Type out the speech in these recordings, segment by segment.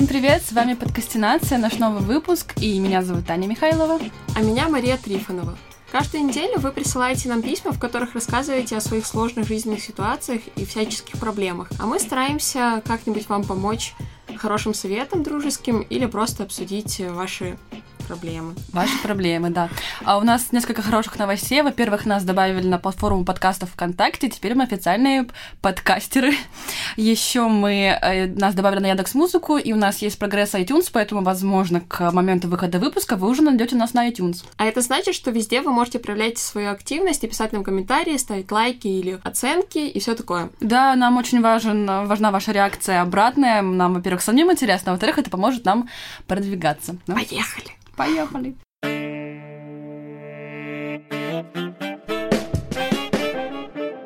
Всем привет, с вами Подкастинация, наш новый выпуск, и меня зовут Таня Михайлова. А меня Мария Трифонова. Каждую неделю вы присылаете нам письма, в которых рассказываете о своих сложных жизненных ситуациях и всяческих проблемах. А мы стараемся как-нибудь вам помочь хорошим советом дружеским или просто обсудить ваши проблемы. Ваши проблемы, да. А у нас несколько хороших новостей. Во-первых, нас добавили на платформу подкастов ВКонтакте. Теперь мы официальные подкастеры. Еще мы э, нас добавили на Яндекс Музыку, и у нас есть прогресс iTunes, поэтому, возможно, к моменту выхода выпуска вы уже найдете нас на iTunes. А это значит, что везде вы можете проявлять свою активность и писать нам комментарии, ставить лайки или оценки и все такое. Да, нам очень важен, важна ваша реакция обратная. Нам, во-первых, самим интересно, а во-вторых, это поможет нам продвигаться. Ну? Поехали! Поехали!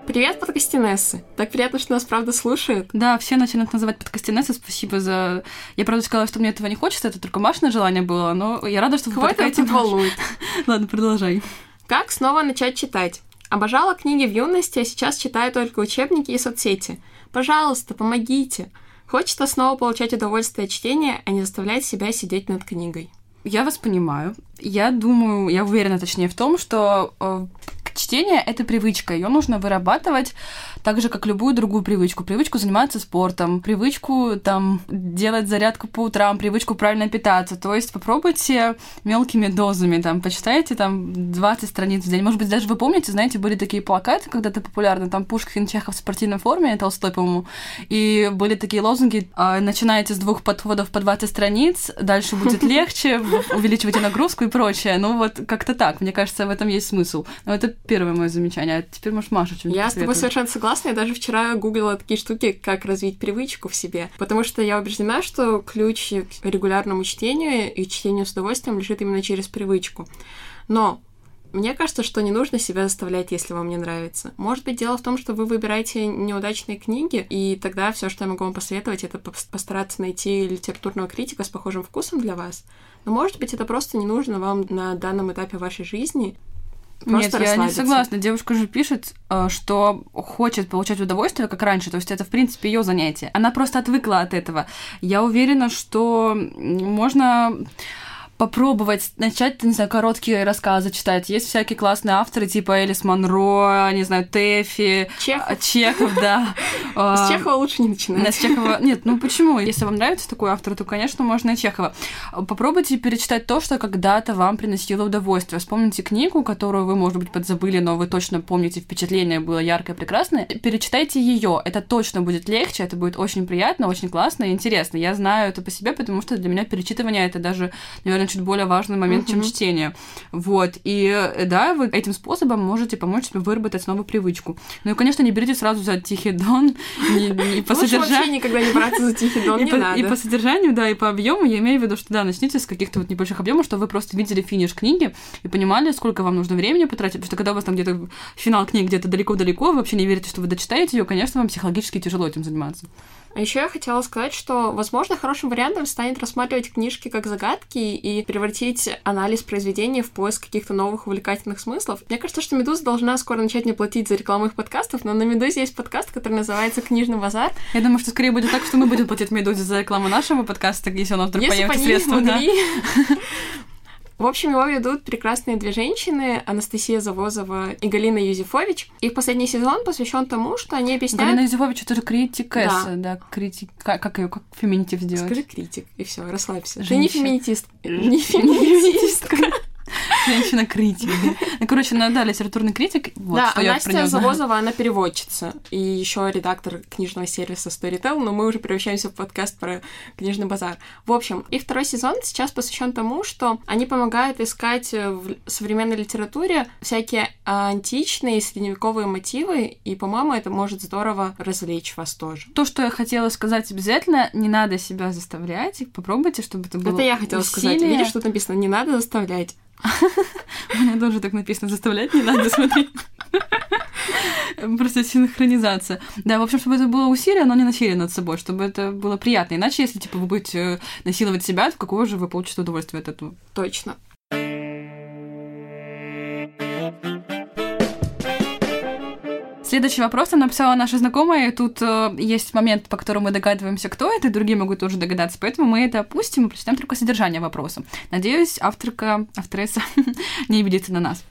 Привет, подкастинессы! Так приятно, что нас правда слушают. Да, все начинают называть подкастинессы. Спасибо за... Я, правда, сказала, что мне этого не хочется, это только Машина желание было, но я рада, что вы это тут волнует? Ладно, продолжай. Как снова начать читать? Обожала книги в юности, а сейчас читаю только учебники и соцсети. Пожалуйста, помогите. Хочется снова получать удовольствие от чтения, а не заставлять себя сидеть над книгой. Я вас понимаю. Я думаю, я уверена точнее в том, что э, чтение — это привычка. Ее нужно вырабатывать так же, как любую другую привычку. Привычку заниматься спортом, привычку там делать зарядку по утрам, привычку правильно питаться. То есть попробуйте мелкими дозами, там, почитайте там 20 страниц в день. Может быть, даже вы помните, знаете, были такие плакаты когда-то популярны, там Пушкин, Чехов в спортивной форме, Толстой, по-моему, и были такие лозунги, «А, начинаете с двух подходов по 20 страниц, дальше будет легче, увеличивайте нагрузку и прочее. Ну вот как-то так, мне кажется, в этом есть смысл. Но это первое мое замечание. А теперь, может, Маша что-нибудь Я с тобой совершенно согласна. Я даже вчера гуглила такие штуки, как развить привычку в себе. Потому что я убеждена, что ключ к регулярному чтению и чтению с удовольствием лежит именно через привычку. Но мне кажется, что не нужно себя заставлять, если вам не нравится. Может быть, дело в том, что вы выбираете неудачные книги, и тогда все, что я могу вам посоветовать, это постараться найти литературного критика с похожим вкусом для вас. Но, может быть, это просто не нужно вам на данном этапе вашей жизни, Просто Нет, я не согласна. Девушка же пишет, э, что хочет получать удовольствие, как раньше. То есть это, в принципе, ее занятие. Она просто отвыкла от этого. Я уверена, что можно попробовать начать, не знаю, короткие рассказы читать. Есть всякие классные авторы, типа Элис Монро, не знаю, Тэфи. Чехов. Чехов, да. С а, Чехова лучше не начинать. С Чехова... Нет, ну почему? Если вам нравится такой автор, то, конечно, можно и Чехова. Попробуйте перечитать то, что когда-то вам приносило удовольствие. Вспомните книгу, которую вы, может быть, подзабыли, но вы точно помните, впечатление было яркое, прекрасное. Перечитайте ее. Это точно будет легче, это будет очень приятно, очень классно и интересно. Я знаю это по себе, потому что для меня перечитывание это даже, наверное, наверное, чуть более важный момент, mm-hmm. чем чтение. Вот. И э, да, вы этим способом можете помочь себе выработать новую привычку. Ну и, конечно, не берите сразу за Тихий Дон. И по содержанию... никогда не браться за Тихий Дон, не надо. И по содержанию, да, и по объему я имею в виду, что да, начните с каких-то вот небольших объемов, чтобы вы просто видели финиш книги и понимали, сколько вам нужно времени потратить. Потому что когда у вас там где-то финал книги где-то далеко-далеко, вы вообще не верите, что вы дочитаете ее, конечно, вам психологически тяжело этим заниматься. А еще я хотела сказать, что, возможно, хорошим вариантом станет рассматривать книжки как загадки и превратить анализ произведения в поиск каких-то новых увлекательных смыслов. Мне кажется, что Медуза должна скоро начать мне платить за рекламу их подкастов, но на Медузе есть подкаст, который называется «Книжный базар». Я думаю, что скорее будет так, что мы будем платить Медузе за рекламу нашего подкаста, если у нас вдруг если появится средства. Да. В общем, его ведут прекрасные две женщины, Анастасия Завозова и Галина Юзефович. Их последний сезон посвящен тому, что они объясняют... Галина Юзефович — это же критикесса, да, да критик... Как, как ее, как феминитив сделать? Скажи критик, и все, расслабься. Женщина. Ты не феминитист. Не феминитистка. Женщина-критик. Ну, короче, она, да, литературный критик. Вот, да, что а я Настя Завозова, она переводчица. И еще редактор книжного сервиса Storytel, но мы уже превращаемся в подкаст про книжный базар. В общем, их второй сезон сейчас посвящен тому, что они помогают искать в современной литературе всякие античные средневековые мотивы, и, по-моему, это может здорово развлечь вас тоже. То, что я хотела сказать обязательно, не надо себя заставлять, попробуйте, чтобы это было Это я хотела усилие. сказать. Видишь, что написано? Не надо заставлять. У меня тоже так написано, заставлять не надо смотреть. Просто синхронизация. Да, в общем, чтобы это было усилие, но не насилие над собой, чтобы это было приятно. Иначе, если, типа, вы будете э, насиловать себя, то какое же вы получите удовольствие от этого? Точно. Следующий вопрос нам написала наша знакомая, и тут э, есть момент, по которому мы догадываемся, кто это, и другие могут тоже догадаться, поэтому мы это опустим и прочитаем только содержание вопроса. Надеюсь, авторка, авторесса не обидится на нас.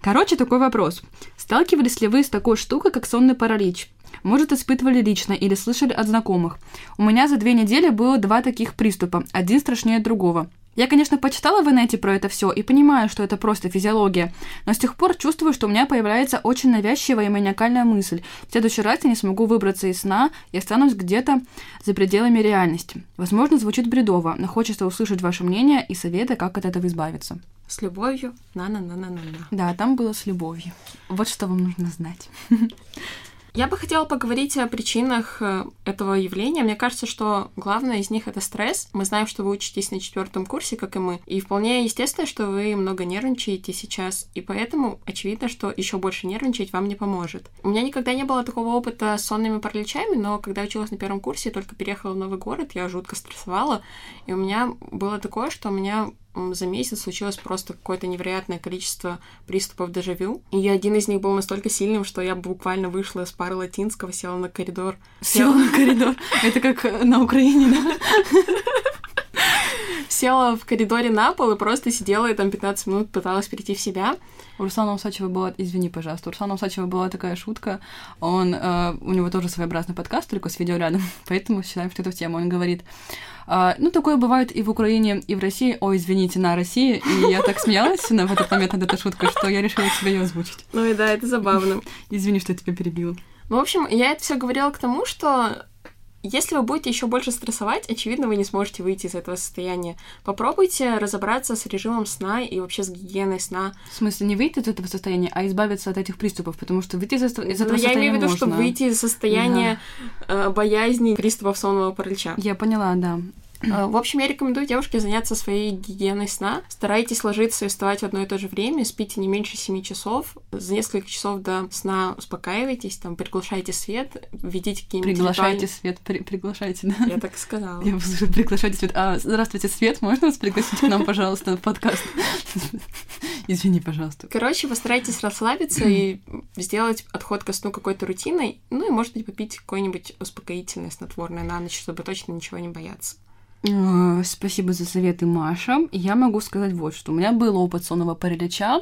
Короче, такой вопрос. Сталкивались ли вы с такой штукой, как сонный паралич? Может, испытывали лично или слышали от знакомых. У меня за две недели было два таких приступа, один страшнее другого. Я, конечно, почитала в инете про это все и понимаю, что это просто физиология, но с тех пор чувствую, что у меня появляется очень навязчивая и маниакальная мысль. В следующий раз я не смогу выбраться из сна и останусь где-то за пределами реальности. Возможно, звучит бредово, но хочется услышать ваше мнение и советы, как от этого избавиться. С любовью. На-на-на-на-на. Да, там было с любовью. Вот что вам нужно знать. Я бы хотела поговорить о причинах э, этого явления. Мне кажется, что главное из них это стресс. Мы знаем, что вы учитесь на четвертом курсе, как и мы. И вполне естественно, что вы много нервничаете сейчас. И поэтому очевидно, что еще больше нервничать вам не поможет. У меня никогда не было такого опыта с сонными параличами, но когда училась на первом курсе, только переехала в новый город, я жутко стрессовала. И у меня было такое, что у меня за месяц случилось просто какое-то невероятное количество приступов дежавю. И один из них был настолько сильным, что я буквально вышла с пары латинского, села на коридор. Села на коридор. Это как на Украине, да? Села в коридоре на пол и просто сидела и там 15 минут пыталась прийти в себя. У Руслана Усачева была, извини, пожалуйста, у Руслана Усачева была такая шутка, он, э, у него тоже своеобразный подкаст, только с видео рядом, поэтому считаем, что это в тему. Он говорит, э, ну, такое бывает и в Украине, и в России, ой, извините, на России, и я так смеялась на, в этот момент над этой шуткой, что я решила тебе ее озвучить. Ну и да, это забавно. Извини, что я тебя перебила. Ну, в общем, я это все говорила к тому, что если вы будете еще больше стрессовать, очевидно, вы не сможете выйти из этого состояния. Попробуйте разобраться с режимом сна и вообще с гигиеной сна. В смысле, не выйти из этого состояния, а избавиться от этих приступов, потому что выйти из, из этого Но состояния я имею в виду, можно. что выйти из состояния э, боязни приступов сонного паралича. Я поняла, да. Э, В общем, я рекомендую девушке заняться своей гигиеной сна. Старайтесь ложиться и вставать в одно и то же время, спите не меньше 7 часов. За несколько часов до сна успокаивайтесь, там, приглушайте свет, ведите какие-нибудь Приглашайте ритуальные- свет, при- приглашайте, да. Я так и сказала. Я послушаю, приглашайте свет. А, здравствуйте, Свет, можно вас пригласить к нам, пожалуйста, в подкаст? Извини, пожалуйста. Короче, постарайтесь расслабиться и сделать отход ко сну какой-то рутиной, ну и, может быть, попить какое-нибудь успокоительное снотворное на ночь, чтобы точно ничего не бояться. Э, Спасибо за советы, Маша. Я могу сказать вот что. У меня был опыт сонного паралича,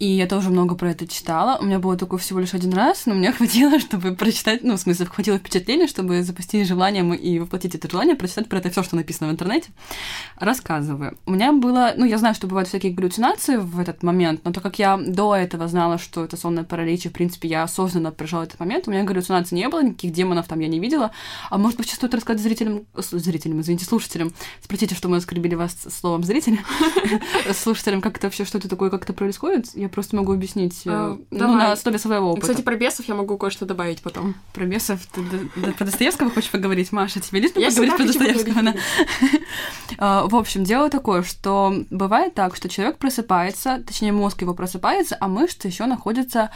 и я тоже много про это читала. У меня было такое всего лишь один раз, но мне хватило, чтобы прочитать, ну, в смысле, хватило впечатления, чтобы запустить желанием и воплотить это желание, прочитать про это все, что написано в интернете. Рассказываю. У меня было, ну, я знаю, что бывают всякие галлюцинации в этот момент, но так как я до этого знала, что это сонное паралич, и, в принципе, я осознанно прожила этот момент, у меня галлюцинаций не было, никаких демонов там я не видела. А может быть, сейчас стоит рассказать зрителям, зрителям, извините, слушателям, спросите, что мы оскорбили вас словом зрителя, слушателям, как это вообще, что это такое, как это происходит. Я просто могу объяснить, э, А, ну, давай. на основе своего опыта. Кстати, про бесов я могу кое-что добавить потом. Про бесов ты про Достоевского хочешь поговорить, Маша? Тебе лично поговорить про Достоевского? А, В общем, дело такое, что бывает так, что человек просыпается, точнее, мозг его просыпается, а мышцы еще находятся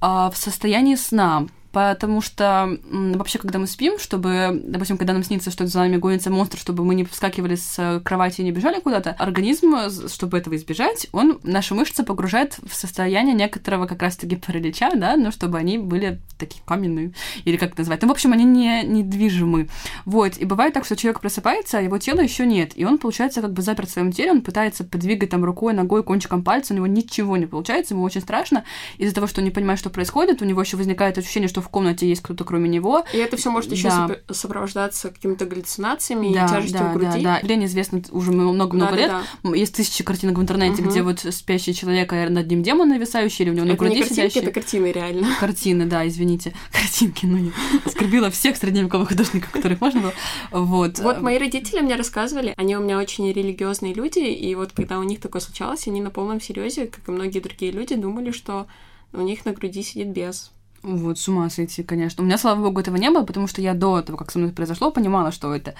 а, в состоянии сна. Потому что вообще, когда мы спим, чтобы, допустим, когда нам снится, что за нами гонится монстр, чтобы мы не вскакивали с э, кровати и не бежали куда-то, организм, э, чтобы этого избежать, он наши мышцы погружает в состояние некоторого как раз-таки паралича, да, но чтобы они были такие каменные, или как это назвать. Ну, в общем, они не недвижимы. Вот, и бывает так, что человек просыпается, а его тела еще нет, и он, получается, как бы заперт в своем теле, он пытается подвигать там рукой, ногой, кончиком пальца, у него ничего не получается, ему очень страшно, из-за того, что он не понимает, что происходит, у него еще возникает ощущение, что в комнате есть кто-то кроме него. И это все может еще Да. сопро- сопровождаться какими-то галлюцинациями да, и тяжестью да, в груди. да, да. Явление известно уже много-много лет. Да-да-да. Есть тысячи картинок в интернете, Мгм. где вот спящий человек, а над ним демон нависающий, или у него на Это не груди картинки, сидящий. это картины реально. Картины, да, извините. Картинки, ну, я оскорбила всех средневековых художников, которых можно было. Вот. Вот мои родители мне рассказывали, они у меня очень религиозные люди, и вот когда у них такое случалось, они на полном серьезе, как и многие другие люди, думали, что у них на груди сидит бес. Вот, с ума сойти, конечно. У меня, слава богу, этого не было, потому что я до того, как со мной произошло, понимала, что это.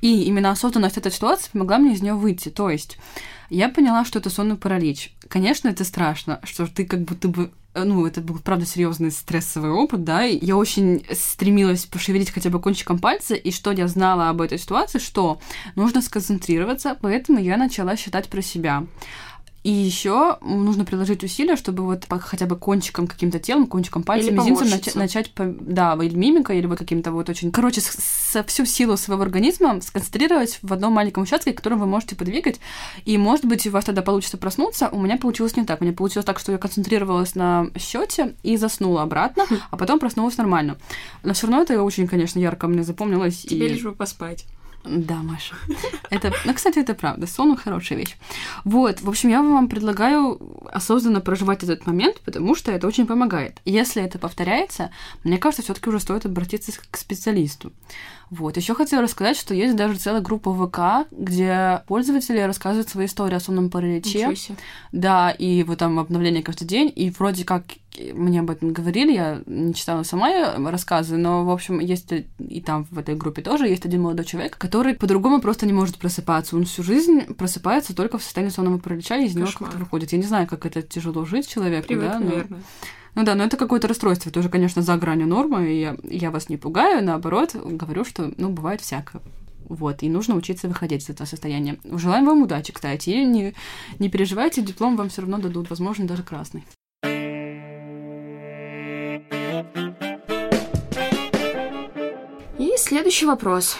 И именно осознанность этой ситуации помогла мне из нее выйти. То есть я поняла, что это сонный паралич. Конечно, это страшно, что ты как будто бы э, ну, это был, правда, серьезный стрессовый опыт, да, и я очень стремилась пошевелить хотя бы кончиком пальца, и что я знала об этой ситуации, что нужно сконцентрироваться, поэтому я начала считать про себя. И еще нужно приложить усилия, чтобы вот хотя бы кончиком каким-то телом, кончиком пальца, Или мизинцем нач- начать, по- да, или мимикой, или вот каким-то вот очень... Короче, с- со всю силу своего организма сконцентрировать в одном маленьком участке, который вы можете подвигать, и, может быть, у вас тогда получится проснуться. У меня получилось не так. У меня получилось так, что я концентрировалась на счете и заснула обратно, а потом проснулась нормально. Но все равно это очень, конечно, ярко мне запомнилось. Тебе и... лишь бы поспать. Да, Маша. Это, ну, кстати, это правда. Сон хорошая вещь. Вот, в общем, я вам предлагаю осознанно проживать этот момент, потому что это очень помогает. Если это повторяется, мне кажется, все-таки уже стоит обратиться к специалисту. Вот. Еще хотела рассказать, что есть даже целая группа ВК, где пользователи рассказывают свои истории о сонном параличе. Да, и вот там обновление каждый день, и вроде как мне об этом говорили, я не читала сама рассказы, но, в общем, есть и там в этой группе тоже есть один молодой человек, который по-другому просто не может просыпаться. Он всю жизнь просыпается только в состоянии сонного паралича, и из него как-то выходит. Я не знаю, как это тяжело жить человеку, Привык, да, но- наверное. Ну да, но это какое-то расстройство, тоже, конечно, за гранью нормы, и я, я вас не пугаю, наоборот, говорю, что, ну, бывает всякое. Вот, и нужно учиться выходить из этого состояния. Желаем вам удачи, кстати, и не, не переживайте, диплом вам все равно дадут, возможно, даже красный. И следующий вопрос.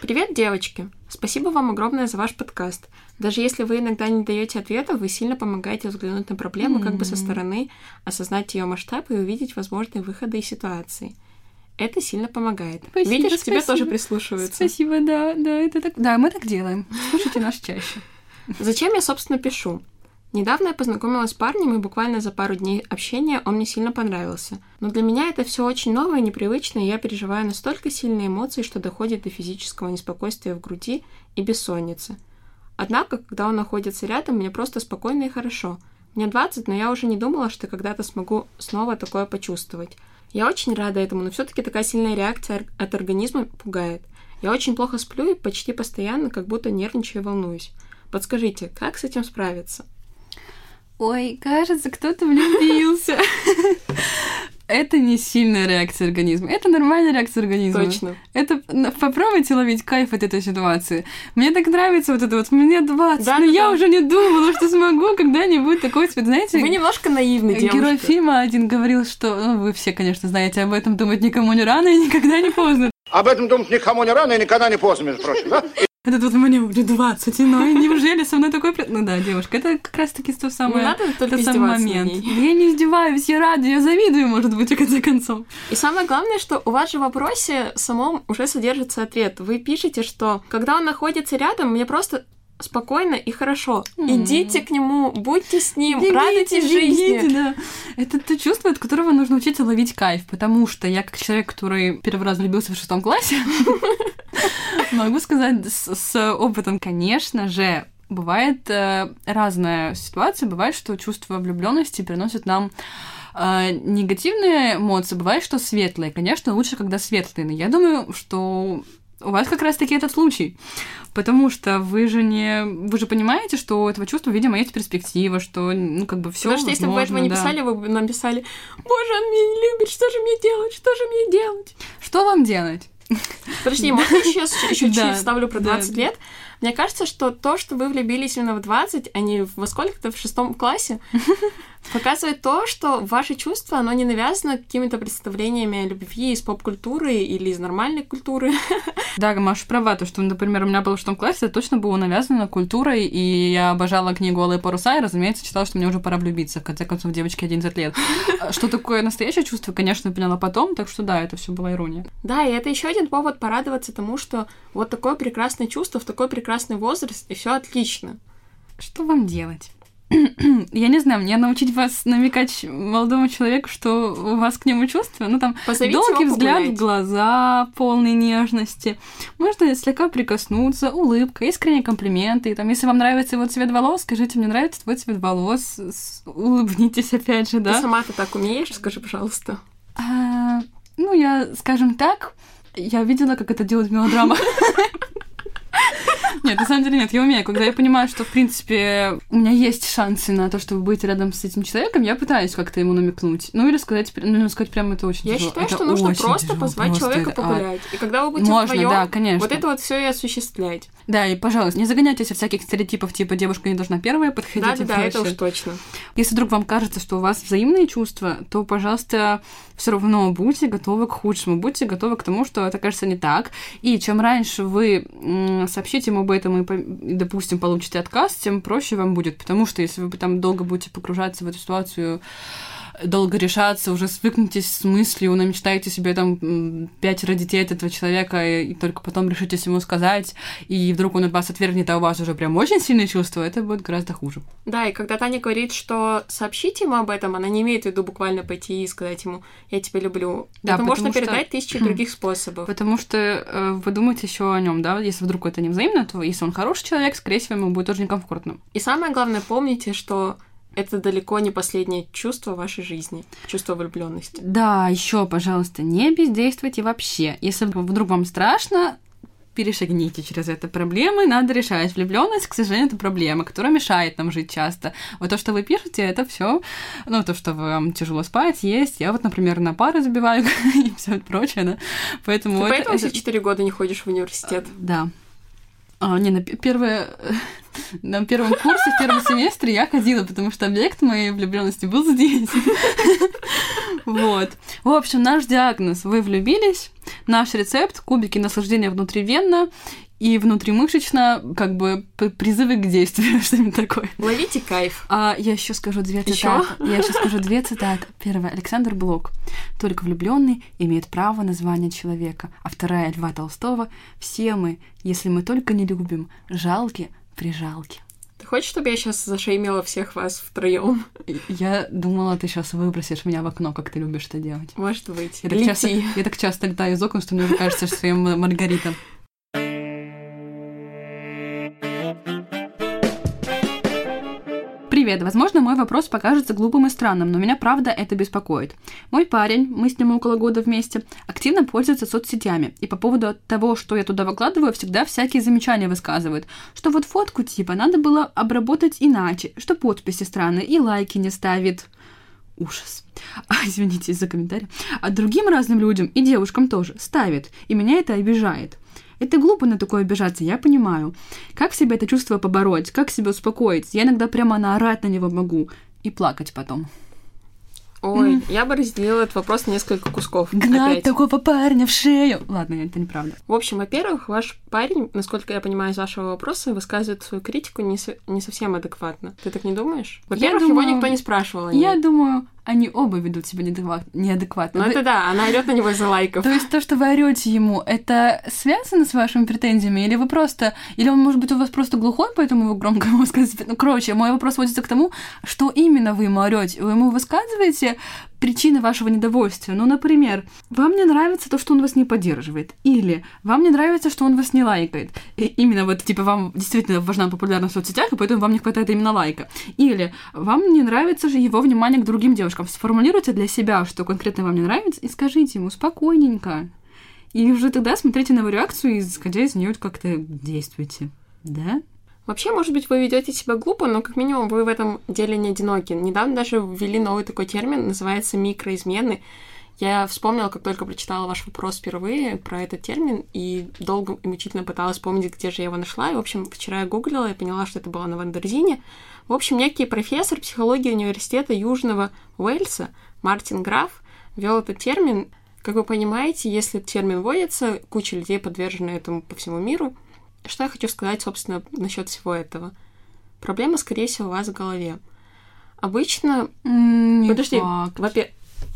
Привет, девочки. Спасибо вам огромное за ваш подкаст. Даже если вы иногда не даете ответа, вы сильно помогаете взглянуть на проблему как бы со стороны, осознать ее масштаб и увидеть возможные выходы из ситуации. Это сильно помогает. Спасибо, Видишь, к тебе спасибо. тоже прислушиваются. Спасибо, да, да, это так. Да, мы так делаем. Слушайте нас чаще. Зачем я, собственно, пишу? Недавно я познакомилась с парнем, и буквально за пару дней общения он мне сильно понравился. Но для меня это все очень новое и непривычно, и я переживаю настолько сильные эмоции, что доходит до физического неспокойствия в груди и бессонницы. Однако, когда он находится рядом, мне просто спокойно и хорошо. Мне 20, но я уже не думала, что когда-то смогу снова такое почувствовать. Я очень рада этому, но все-таки такая сильная реакция от организма пугает. Я очень плохо сплю и почти постоянно как будто нервничаю и волнуюсь. Подскажите, как с этим справиться? Ой, кажется, кто-то влюбился. Это не сильная реакция организма. Это нормальная реакция организма. Точно. Это попробуйте ловить кайф от этой ситуации. Мне так нравится вот это вот. Мне 20, Да, но да, я да. уже не думала, что смогу когда-нибудь такой цвет. Знаете, Вы немножко наивны, девушка. герой фильма один говорил, что ну, вы все, конечно, знаете об этом, думать никому не рано и никогда не поздно. Об этом думать никому не рано и никогда не поздно, между прочим, да? Этот вот мне уже 20, ну и неужели со мной такой... Ну да, девушка, это как раз-таки то самое... Не надо только тот самый момент. Я не издеваюсь, я рада, я завидую, может быть, в конце концов. И самое главное, что у вас же в вопросе самом уже содержится ответ. Вы пишете, что когда он находится рядом, мне просто спокойно и хорошо. М. Идите к нему, будьте с ним, Бегите, радуйтесь жизни. бегите, да. Это то чувство, от которого нужно учиться ловить кайф, потому что я как человек, который первый раз влюбился в шестом классе, могу сказать с, с опытом, конечно же, бывает э, разная ситуация, бывает, что чувство влюбленности приносит нам э, негативные эмоции, бывает, что светлые. Конечно, лучше, когда светлые, но я думаю, что у вас как раз-таки этот случай. Потому что вы же не... Вы же понимаете, что у этого чувства, видимо, есть перспектива, что, ну, как бы все Потому что если бы вы этого не писали, вы бы нам писали, боже, он меня не любит, что же мне делать, что же мне делать? Что вам делать? Подожди, можно еще еще чуть Да, вставлю про да. 20 лет? Мне кажется, что то, что вы влюбились именно в 20, а не во сколько-то в шестом классе, показывает то, что ваше чувство, оно не навязано какими-то представлениями о любви из поп-культуры или из нормальной культуры. Да, Маша права, то, что, например, у меня было в шестом классе, это точно было навязано культурой, и я обожала книгу «Алые паруса», и, разумеется, читала, что мне уже пора влюбиться, в конце концов, девочке 11 лет. Что такое настоящее чувство, конечно, поняла потом, так что да, это все была ирония. Да, и это еще один повод порадоваться тому, что вот такое прекрасное чувство в такой прекрасный возраст, и все отлично. Что вам делать? Я не знаю, мне научить вас намекать молодому человеку, что у вас к нему чувства, ну там Позовите долгий взгляд в глаза, полный нежности. Можно слегка прикоснуться, улыбка, искренние комплименты. И там, если вам нравится его цвет волос, скажите, мне нравится твой цвет волос. Улыбнитесь опять же, Ты да? сама-то так умеешь, скажи, пожалуйста. А, ну, я, скажем так, я видела, как это делает мелодрама. Нет, на самом деле нет, я умею. Когда я понимаю, что, в принципе, у меня есть шансы на то, чтобы быть рядом с этим человеком, я пытаюсь как-то ему намекнуть. Ну, или сказать, ну, сказать прямо это очень Я тяжело. считаю, Это что нужно просто тяжело, позвать просто человека это- а, погулять. И когда вы будете Можно, вдвоем, да, конечно. вот это вот все и осуществлять. Да, и, пожалуйста, не загоняйтесь от всяких стереотипов, типа девушка не должна первая подходить. Да, да, да, это уж точно. Если вдруг вам кажется, что у вас взаимные чувства, то, пожалуйста, все равно будьте готовы к худшему, будьте готовы к тому, что это кажется не так. И чем раньше вы сообщите ему об этом и, допустим, получите отказ, тем проще вам будет. Потому что если вы там долго будете погружаться в эту ситуацию, долго решаться, уже свыкнетесь с мыслью, намечтаете себе там пятеро детей от этого человека, и, только потом решитесь ему сказать, и вдруг он от вас отвергнет, а у вас уже прям очень сильные чувства, это будет гораздо хуже. Да, и когда Таня говорит, что сообщите ему об этом, она не имеет в виду буквально пойти и сказать ему «я тебя люблю». Да, это можно что- передать тысячи других способов. Потому что э, вы думаете еще о нем, да? Если вдруг это не взаимно, то если он хороший человек, скорее всего, ему будет тоже некомфортно. И самое главное, помните, что это далеко не последнее чувство вашей жизни, чувство влюбленности. Да, еще, пожалуйста, не бездействуйте вообще. Если вдруг вам страшно, перешагните через это проблемы, надо решать. Влюбленность, к сожалению, это проблема, которая мешает нам жить часто. Вот то, что вы пишете, это все, ну, то, что вам тяжело спать, есть. Я вот, например, на пары забиваю и все прочее, да. Поэтому Ты это- поэтому это- все четыре года не ходишь в университет. Да. А, не, на пе- первое, на первом курсе, в первом семестре я ходила, потому что объект моей влюбленности был здесь. Вот. В общем, наш диагноз. Вы влюбились. Наш рецепт – кубики наслаждения внутривенно и внутримышечно, как бы призывы к действию, что-нибудь такое. Ловите кайф. А я еще скажу две цитаты. Я еще скажу две цитаты. Первая Александр Блок. Только влюбленный имеет право на звание человека. А вторая Льва Толстого. Все мы, если мы только не любим, жалки прижалки. Ты хочешь, чтобы я сейчас зашеймила всех вас втроем? Я думала, ты сейчас выбросишь меня в окно, как ты любишь это делать. Может быть. Я так, часто, я так часто летаю из окон, что мне уже кажется, что я Маргарита. Привет. Возможно, мой вопрос покажется глупым и странным, но меня правда это беспокоит. Мой парень, мы с ним около года вместе, активно пользуется соцсетями. И по поводу того, что я туда выкладываю, всегда всякие замечания высказывает. Что вот фотку типа надо было обработать иначе, что подписи странные и лайки не ставит. Ужас. А, извините за комментарий. А другим разным людям и девушкам тоже ставит. И меня это обижает. Это глупо на такое обижаться, я понимаю. Как себе это чувство побороть? Как себя успокоить? Я иногда прямо наорать на него могу. И плакать потом. Ой, я бы разделила этот вопрос на несколько кусков. Гнать опять. такого парня в шею. Ладно, это неправда. В общем, во-первых, ваш парень, насколько я понимаю из вашего вопроса, высказывает свою критику не, со- не совсем адекватно. Ты так не думаешь? Во-первых, думаю- его никто не спрашивал. о ней. Я думаю, они оба ведут себя неадекват- неадекватно. Ну Вы- это да, она орет на него из-за лайков. То есть то, что вы орете ему, это связано с вашими претензиями? Или вы просто... Или он, может быть, у вас просто глухой, поэтому вы громко ему высказываете? Ну, короче, мой вопрос сводится к тому, что именно вы ему орете. Вы ему высказываете причины вашего недовольствия. Ну, например, вам не нравится то, что он вас не поддерживает. Или вам не нравится, что он вас не лайкает. И именно вот, типа, вам действительно важна популярность в соцсетях, и поэтому вам не хватает именно лайка. Или вам не нравится же его внимание к другим девушкам. Сформулируйте для себя, что конкретно вам не нравится, и скажите ему спокойненько. И уже тогда смотрите на его реакцию, и исходя из нее как-то действуйте. Да? Вообще, может быть, вы ведете себя глупо, но как минимум вы в этом деле не одиноки. Недавно даже ввели новый такой термин, называется микроизмены. Я вспомнила, как только прочитала ваш вопрос впервые про этот термин, и долго и мучительно пыталась вспомнить, где же я его нашла. И, в общем, вчера я гуглила и поняла, что это было на Вандерзине. В общем, некий профессор психологии университета Южного Уэльса Мартин Граф ввел этот термин. Как вы понимаете, если термин вводится, куча людей подвержены этому по всему миру. Что я хочу сказать, собственно, насчет всего этого? Проблема, скорее всего, у вас в голове. Обычно... Не Подожди, во-первых...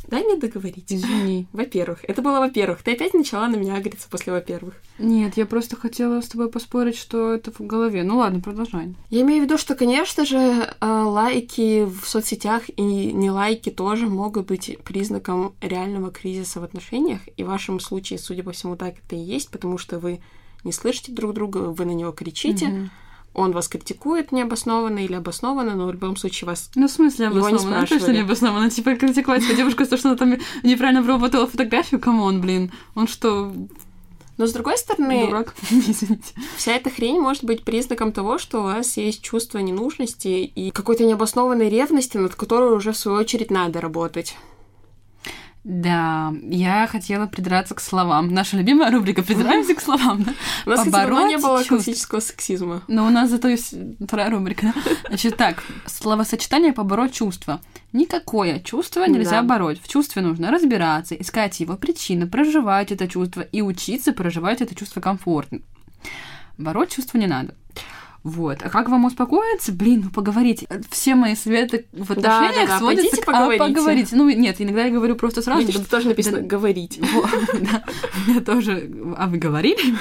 Дай мне договорить. Извини. Во-первых, это было во-первых. Ты опять начала на меня агриться после во-первых. Нет, я просто хотела с тобой поспорить, что это в голове. Ну ладно, продолжай. Я имею в виду, что, конечно же, э, лайки в соцсетях и не лайки тоже могут быть признаком реального кризиса в отношениях. И в вашем случае, судя по всему, так это и есть, потому что вы не слышите друг друга, вы на него кричите, Мгм. он вас критикует необоснованно или обоснованно, но в любом случае вас Ну, в смысле Его не обоснованно? Ну, точно спрашивали. не обоснованно. Типа критиковать девушку за то, что она там неправильно обработала фотографию. Come on, блин. Он что, Но с другой стороны, дурак? Вся эта хрень может быть признаком того, что у вас есть чувство ненужности и какой-то необоснованной ревности, над которой уже в свою очередь надо работать. Да, я хотела придраться к словам. Наша любимая рубрика «Придираемся к словам». Да? У нас, кстати, Побороть не было чувства. классического сексизма. Но у нас зато есть вторая рубрика. Значит, так, словосочетание «побороть чувство». Никакое чувство нельзя Да. бороть. В чувстве нужно разбираться, искать его причины, проживать это чувство и учиться проживать это чувство комфортно. Бороть чувство не надо. Вот. А как вам успокоиться? Блин, ну поговорите. Все мои советы в Да, отношениях да, да, сводятся пойдите к «а, поговорите». поговорите. Ну, нет, иногда я говорю просто сразу, Видишь, тут тоже написано Да. «говорить». Да, меня тоже, а вы говорили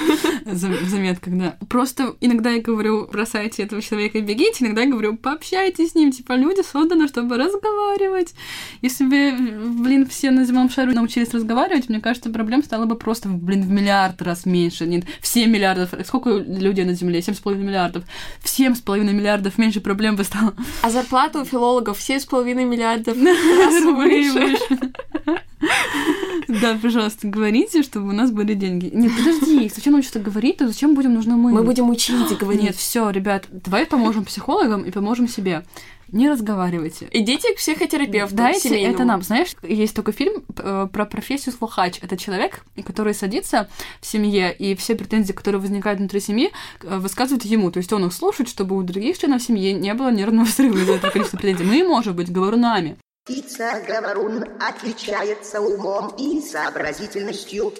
в заметках, да. Просто иногда я говорю, бросайте этого человека и бегите, иногда я говорю, пообщайтесь с ним, типа, люди созданы, чтобы разговаривать. Если бы, блин, все на земном шару научились разговаривать, мне кажется, проблем стало бы просто, блин, в миллиард раз меньше. Нет, в 7 миллиардов. Сколько людей на Земле? 7,5 миллиардов. В 7,5 миллиардов меньше проблем бы стало. А зарплата у филологов 7,5 миллиардов Рублей выше. Да, пожалуйста, говорите, чтобы у нас были деньги. Нет, подожди, зачем научиться говорить, то зачем будем нужны мы? Мы будем учить Нет, говорить. все, ребят, давай поможем психологам и поможем себе. Не разговаривайте. Идите к психотерапевту Дайте семейному. это нам. Знаешь, есть такой фильм э, про профессию слухач. Это человек, который садится в семье, и все претензии, которые возникают внутри семьи, э, высказывают ему. То есть он их слушает, чтобы у других членов семьи не было нервного срыва из-за этого количества претензий. Мы, может быть, говорунами. Птица-говорун отличается умом и сообразительностью.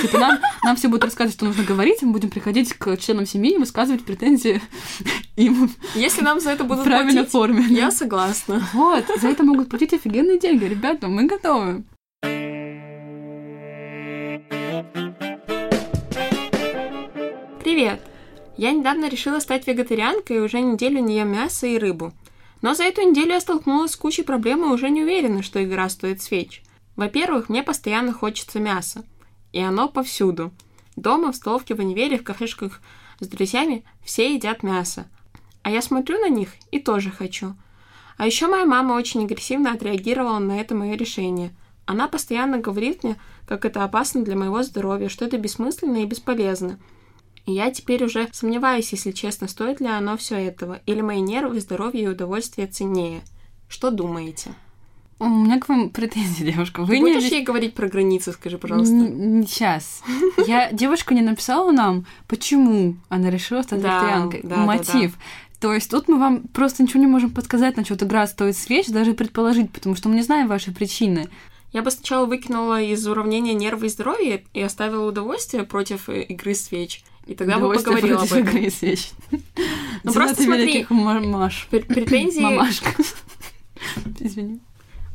Типа нам, нам все будут рассказывать, что нужно говорить, мы будем приходить к членам семьи и высказывать претензии им Если нам за это будут правильной платить, форме. я согласна. Вот, за это могут платить офигенные деньги. Ребята, мы готовы. Привет! Я недавно решила стать вегетарианкой и уже неделю не ем мясо и рыбу. Но за эту неделю я столкнулась с кучей проблем и уже не уверена, что игра стоит свеч. Во-первых, мне постоянно хочется мяса. И оно повсюду. Дома, в столовке, в универе, в кафешках с друзьями все едят мясо. А я смотрю на них и тоже хочу. А еще моя мама очень агрессивно отреагировала на это мое решение. Она постоянно говорит мне, как это опасно для моего здоровья, что это бессмысленно и бесполезно. И я теперь уже сомневаюсь, если честно, стоит ли оно все этого, или мои нервы, здоровье и удовольствие ценнее. Что думаете? У меня к вам претензии, девушка. Вы Ты не будешь ей говорить про границы, скажи, пожалуйста. Сейчас. Я девушка не написала нам, почему она решила стать Да, вегетарианкой. да, да, Мотив. То есть тут мы вам просто ничего не можем подсказать, на что эта игра стоит свеч, даже предположить, потому что мы не знаем ваши причины. Я бы сначала выкинула из уравнения нервы и здоровье и оставила удовольствие против э, игры свеч. И тогда бы поговорила об этом. игры свеч. Ну, просто смотри. Претензии, Мамашка. Извини.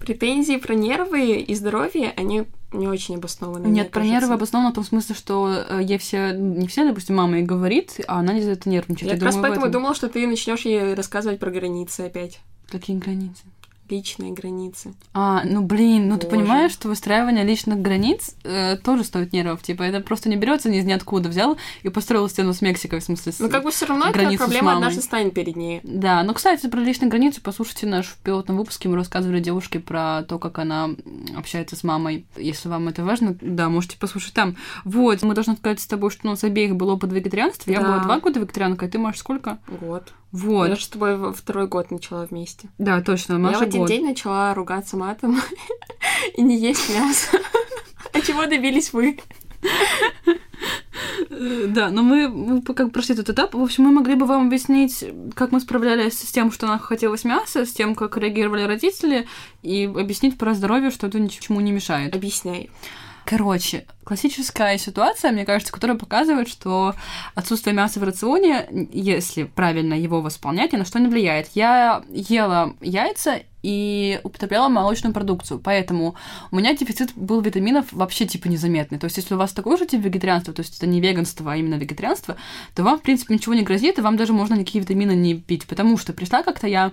Претензии про нервы и здоровье, они не очень обоснованы. мне Нет, про кажется. нервы обосновано в том смысле, что э, ей все, не все, допустим, мама ей говорит, а она не за это нервничает. Я как раз поэтому этом. думала, что ты начнешь ей рассказывать про границы опять. Какие границы? Личные границы. А, ну блин, ну ты Боже. понимаешь, что выстраивание личных границ э, тоже стоит нервов. Типа, это просто не берется ни из ниоткуда. Взял и построил стену с Мексикой, в смысле, с- Но как бы все равно эта проблема однажды станет перед ней. Да, ну, кстати, про личные границы послушайте наш в пилотном выпуске. Мы рассказывали девушке про то, как она общается с мамой. Если вам это важно, да, можете послушать там. Вот, мы должны сказать с тобой, что у нас обеих был опыт вегетарианства. Я Да. была два года вегетарианкой, а ты, Маш, сколько? Год. Вот. Я же с тобой во второй год начала вместе. Да, точно, Я Маша в один год. день начала ругаться матом и не есть мясо. А чего добились вы? Э, Да, но мы, мы как прошли этот этап. В общем, мы могли бы вам объяснить, как мы справлялись с тем, что нам хотелось мяса, с тем, как реагировали родители, и объяснить про здоровье, что это ничему не мешает. Объясняй. Короче, классическая ситуация, мне кажется, которая показывает, что отсутствие мяса в рационе, если правильно его восполнять, ни на что не влияет. Я ела яйца и употребляла молочную продукцию, поэтому у меня дефицит был витаминов вообще типа незаметный. То есть, если у вас такой же тип вегетарианства, то есть это не веганство, а именно вегетарианство, то вам, в принципе, ничего не грозит, и вам даже можно никакие витамины не пить, потому что пришла как-то я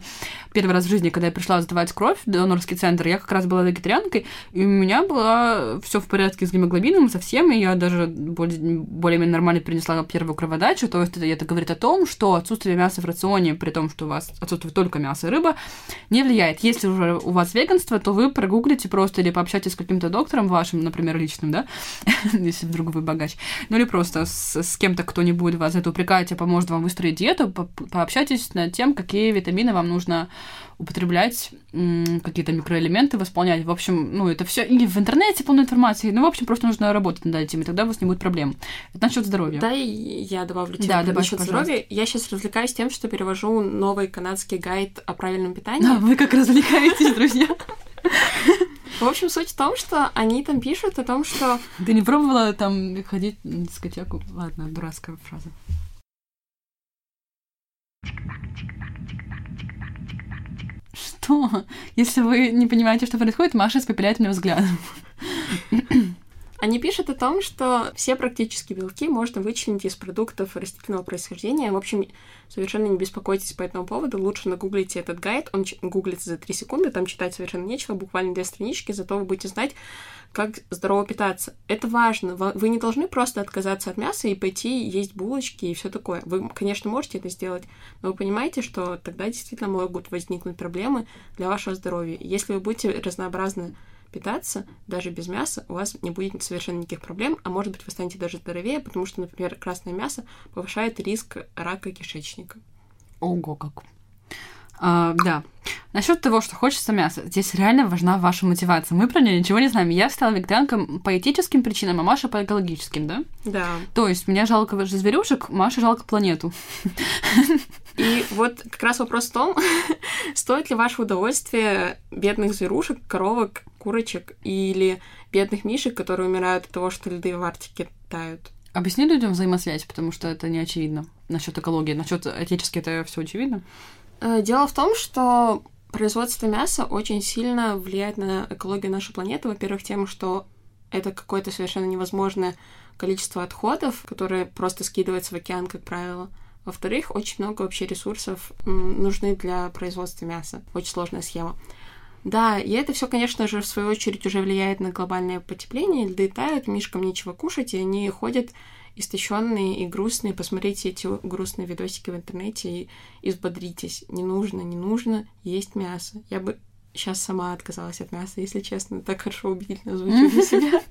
первый раз в жизни, когда я пришла сдавать кровь в донорский центр, я как раз была вегетарианкой, и у меня было все в порядке с гемоглобином совсем, и я даже более- более-менее нормально принесла первую кроводачу, то есть это, это говорит о том, что отсутствие мяса в рационе, при том, что у вас отсутствует только мясо и рыба, не влияет. Если уже у вас веганство, то вы прогуглите просто или пообщайтесь с каким-то доктором вашим, например, личным, да, если вдруг вы богач, ну или просто с, с кем-то, кто не будет вас это упрекать, а поможет вам выстроить диету, по- пообщайтесь над тем, какие витамины вам нужно употреблять какие-то микроэлементы, восполнять. В общем, ну, это все или в интернете полно информации, ну, в общем, просто нужно работать над этим, и тогда у вас не будет проблем. Это насчет здоровья. Да, я добавлю тебе Да, добавь, насчет пожалуйста. здоровья. Я сейчас развлекаюсь тем, что перевожу новый канадский гайд о правильном питании. Да, вы как развлекаетесь, друзья. В общем, суть в том, что они там пишут о том, что Ты не пробовала там ходить на дискотеку? Ладно, дурацкая фраза. Что? Если вы не понимаете, что происходит, Маша испепеляет меня взглядом. Они пишут о том, что все практически белки можно вычленить из продуктов растительного происхождения. В общем, совершенно не беспокойтесь по этому поводу. Лучше нагуглите этот гайд. Он гуглится за 3 секунды, там читать совершенно нечего, буквально две странички, зато вы будете знать, как здорово питаться. Это важно. Вы не должны просто отказаться от мяса и пойти есть булочки и все такое. Вы, конечно, можете это сделать, но вы понимаете, что тогда действительно могут возникнуть проблемы для вашего здоровья. Если вы будете разнообразно питаться, даже без мяса, у вас не будет совершенно никаких проблем, а может быть вы станете даже здоровее, потому что, например, красное мясо повышает риск рака кишечника. Ого, как. А, да. Насчет того, что хочется мяса, здесь реально важна ваша мотивация. Мы про нее ничего не знаем. Я стала вегетарианкой по этическим причинам, а Маша по экологическим, да? Да. То есть мне жалко зверюшек, Маше жалко планету. И вот как раз вопрос в том, стоит ли ваше удовольствие бедных зверушек, коровок, курочек или бедных мишек, которые умирают от того, что льды в Арктике тают. Объясни людям взаимосвязь, потому что это не очевидно. Насчет экологии. Насчет этически это все очевидно. Э, Дело в том, что производство мяса очень сильно влияет на экологию нашей планеты. Во-первых, тем, что это какое-то совершенно невозможное количество отходов, которые просто скидываются в океан, как правило. Во-вторых, очень много вообще ресурсов нужны для производства мяса. Очень сложная схема. Да, и это все, конечно же, в свою очередь уже влияет на глобальное потепление. Льды тают, мишкам нечего кушать, и они ходят истощенные и грустные. Посмотрите эти грустные видосики в интернете и, и взбодритесь. Не нужно, не нужно есть мясо. Я бы сейчас сама отказалась от мяса, если честно. Так хорошо убедительно звучит для себя.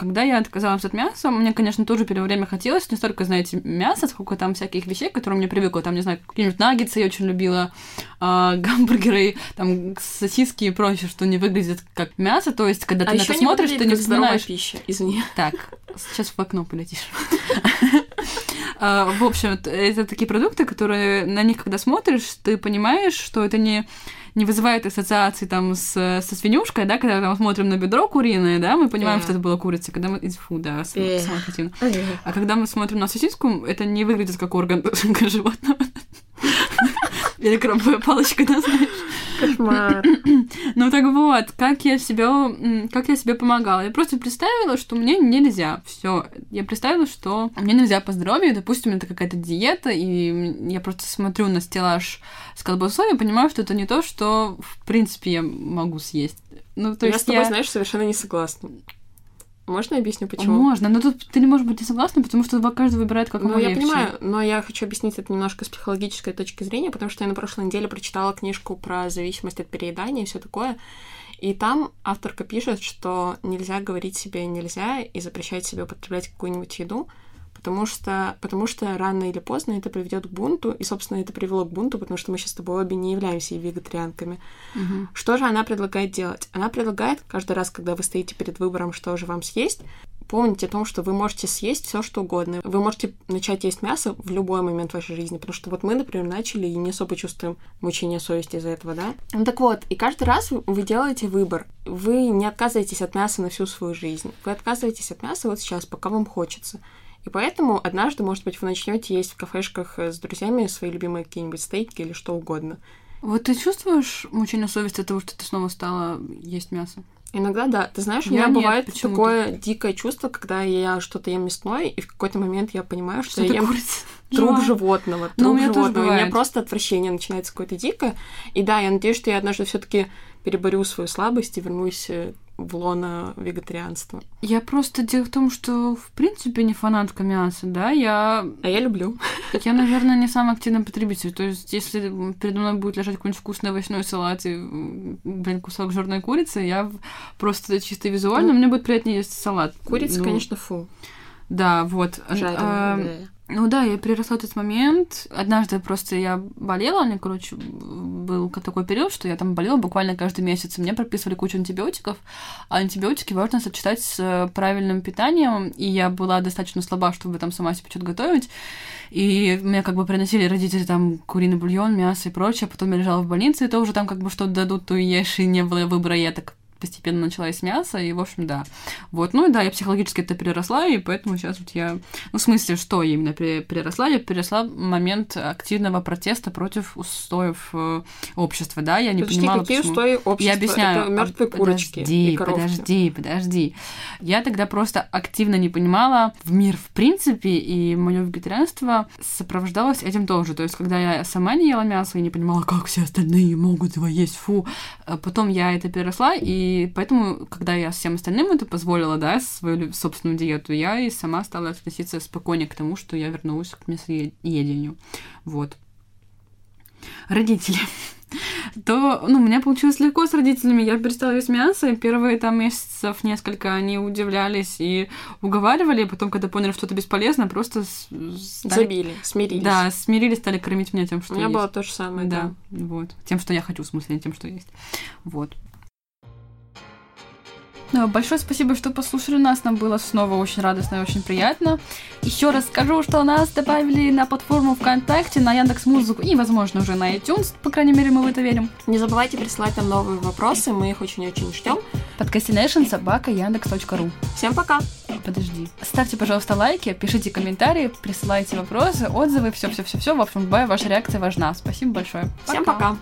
Когда я отказалась от мяса, мне, конечно, тоже первое время хотелось не столько, знаете, мяса, сколько там всяких вещей, к которым мне привыкла. Там, не знаю, какие-нибудь наггетсы я очень любила, а, гамбургеры, там, сосиски и прочее, что не выглядит как мясо. То есть, когда ты А на еще это смотришь, ты не вспоминаешь... пища, извини. Так, сейчас в окно полетишь. А, В общем, это такие продукты, которые на них, когда смотришь, ты понимаешь, что это не не вызывает ассоциации там с, со свинюшкой, да, когда там смотрим на бедро куриное, да, мы понимаем, Да. что это была курица, когда мы... Фу, да, с- Э. самое противное. А когда мы смотрим на сосиску, это не выглядит как орган животного. Или крабовая палочка, да, знаешь? Кошмар. Ну так вот, как я себе, как я себе помогала? Я просто представила, что мне нельзя. Все. Я представила, что мне нельзя по здоровью. Допустим, это какая-то диета, и я просто смотрю на стеллаж с колбасой и понимаю, что это не то, что в принципе я могу съесть. Ну, то я есть с тобой, я... знаешь, совершенно не согласна. Можно я объясню, почему? Можно, но тут ты не можешь быть не согласна, потому что каждый выбирает, как ему Ну, я легче. понимаю, но я хочу объяснить это немножко с психологической точки зрения, потому что я на прошлой неделе прочитала книжку про зависимость от переедания и все такое. И там авторка пишет, что нельзя говорить себе нельзя и запрещать себе употреблять какую-нибудь еду, потому что, потому что рано или поздно это приведет к бунту, и, собственно, это привело к бунту, потому что мы сейчас с тобой обе не являемся вегетарианками. Мгм. Что же она предлагает делать? Она предлагает каждый раз, когда вы стоите перед выбором, что же вам съесть, помните о том, что вы можете съесть все, что угодно. Вы можете начать есть мясо в любой момент вашей жизни, потому что вот мы, например, начали и не особо чувствуем мучения совести из-за этого, да? Ну так вот, и каждый раз вы делаете выбор. Вы не отказываетесь от мяса на всю свою жизнь. Вы отказываетесь от мяса вот сейчас, пока вам хочется. И поэтому однажды, может быть, вы начнете есть в кафешках э, с друзьями свои любимые какие-нибудь стейки или что угодно. Вот ты чувствуешь мучение совести от того, что ты снова стала есть мясо? Иногда да. Ты знаешь, у меня нет, бывает почему-то. такое дикое чувство, когда я что-то ем мясное, и в какой-то момент я понимаю, что, Что я ем курица? труп Живая. животного, Ну, у труп меня тоже животного. и у меня бывает. просто отвращение начинается какое-то дикое. И да, я надеюсь, что я однажды все-таки переборю свою слабость и вернусь э, в лоно вегетарианства. Я просто дело в том, что в принципе не фанатка мяса, да, я, А я люблю. я, наверное, не самый активный потребитель. То есть, если передо мной будет лежать какой-нибудь вкусный овощной салат и, блин, кусок жирной курицы, я просто чисто визуально, мне будет приятнее есть салат. Курица, Ну, конечно, фу. Да, вот. Жареная. А, да. Ну да, я переросла этот момент. Однажды просто я болела, меня, короче, был такой период, что я там болела буквально каждый месяц. Мне прописывали кучу антибиотиков, а антибиотики важно сочетать с э, правильным питанием, и я была достаточно слаба, чтобы там сама себе что-то готовить. И мне как бы приносили родители там куриный бульон, мясо и прочее, а потом я лежала в больнице, и тоже там как бы что-то дадут, то ешь, и не было выбора, я так постепенно начала с мяса, и, в общем, да. Вот, ну и да, я психологически это переросла, и поэтому сейчас вот я... Ну, в смысле, что я именно переросла? Я переросла момент активного протеста против устоев э, общества, да, я не Подожди, понимала, какие почему... устои общества? Я объясняю. Это мертвые курочки подожди, подожди, подожди. Я тогда просто активно не понимала в мир в принципе, и мое вегетарианство сопровождалось этим тоже. То есть, когда я сама не ела мясо и не понимала, как все остальные могут его есть, фу. А Потом я это переросла, и поэтому, когда я всем остальным это позволила, да, свою собственную диету, я и сама стала относиться спокойнее к тому, что я вернулась к мясоедению. Вот. Родители. То, ну, у меня получилось легко с родителями. Я перестала есть мясо, и первые там месяцев несколько они удивлялись и уговаривали, и потом, когда поняли, что это бесполезно, просто стали... Забили, смирились. Да, смирились, стали кормить меня тем, что У меня есть. было то же самое, да. Да, вот. Тем, что я хочу, в смысле, не тем, что есть. Вот. Ну, Большое спасибо, что послушали нас. Нам было снова очень радостно и очень приятно. Еще раз скажу, что нас добавили на платформу ВКонтакте, на Яндекс Музыку и, возможно, уже на iTunes. По крайней мере, мы в это верим. Не забывайте присылать нам новые вопросы, мы их очень-очень ждем. Podcastination собака яндекс.ру. Всем пока! Подожди. Ставьте, пожалуйста, лайки, пишите комментарии, присылайте вопросы, отзывы, все-все-все-все. В общем, любая ваша реакция важна. Спасибо большое. Всем пока.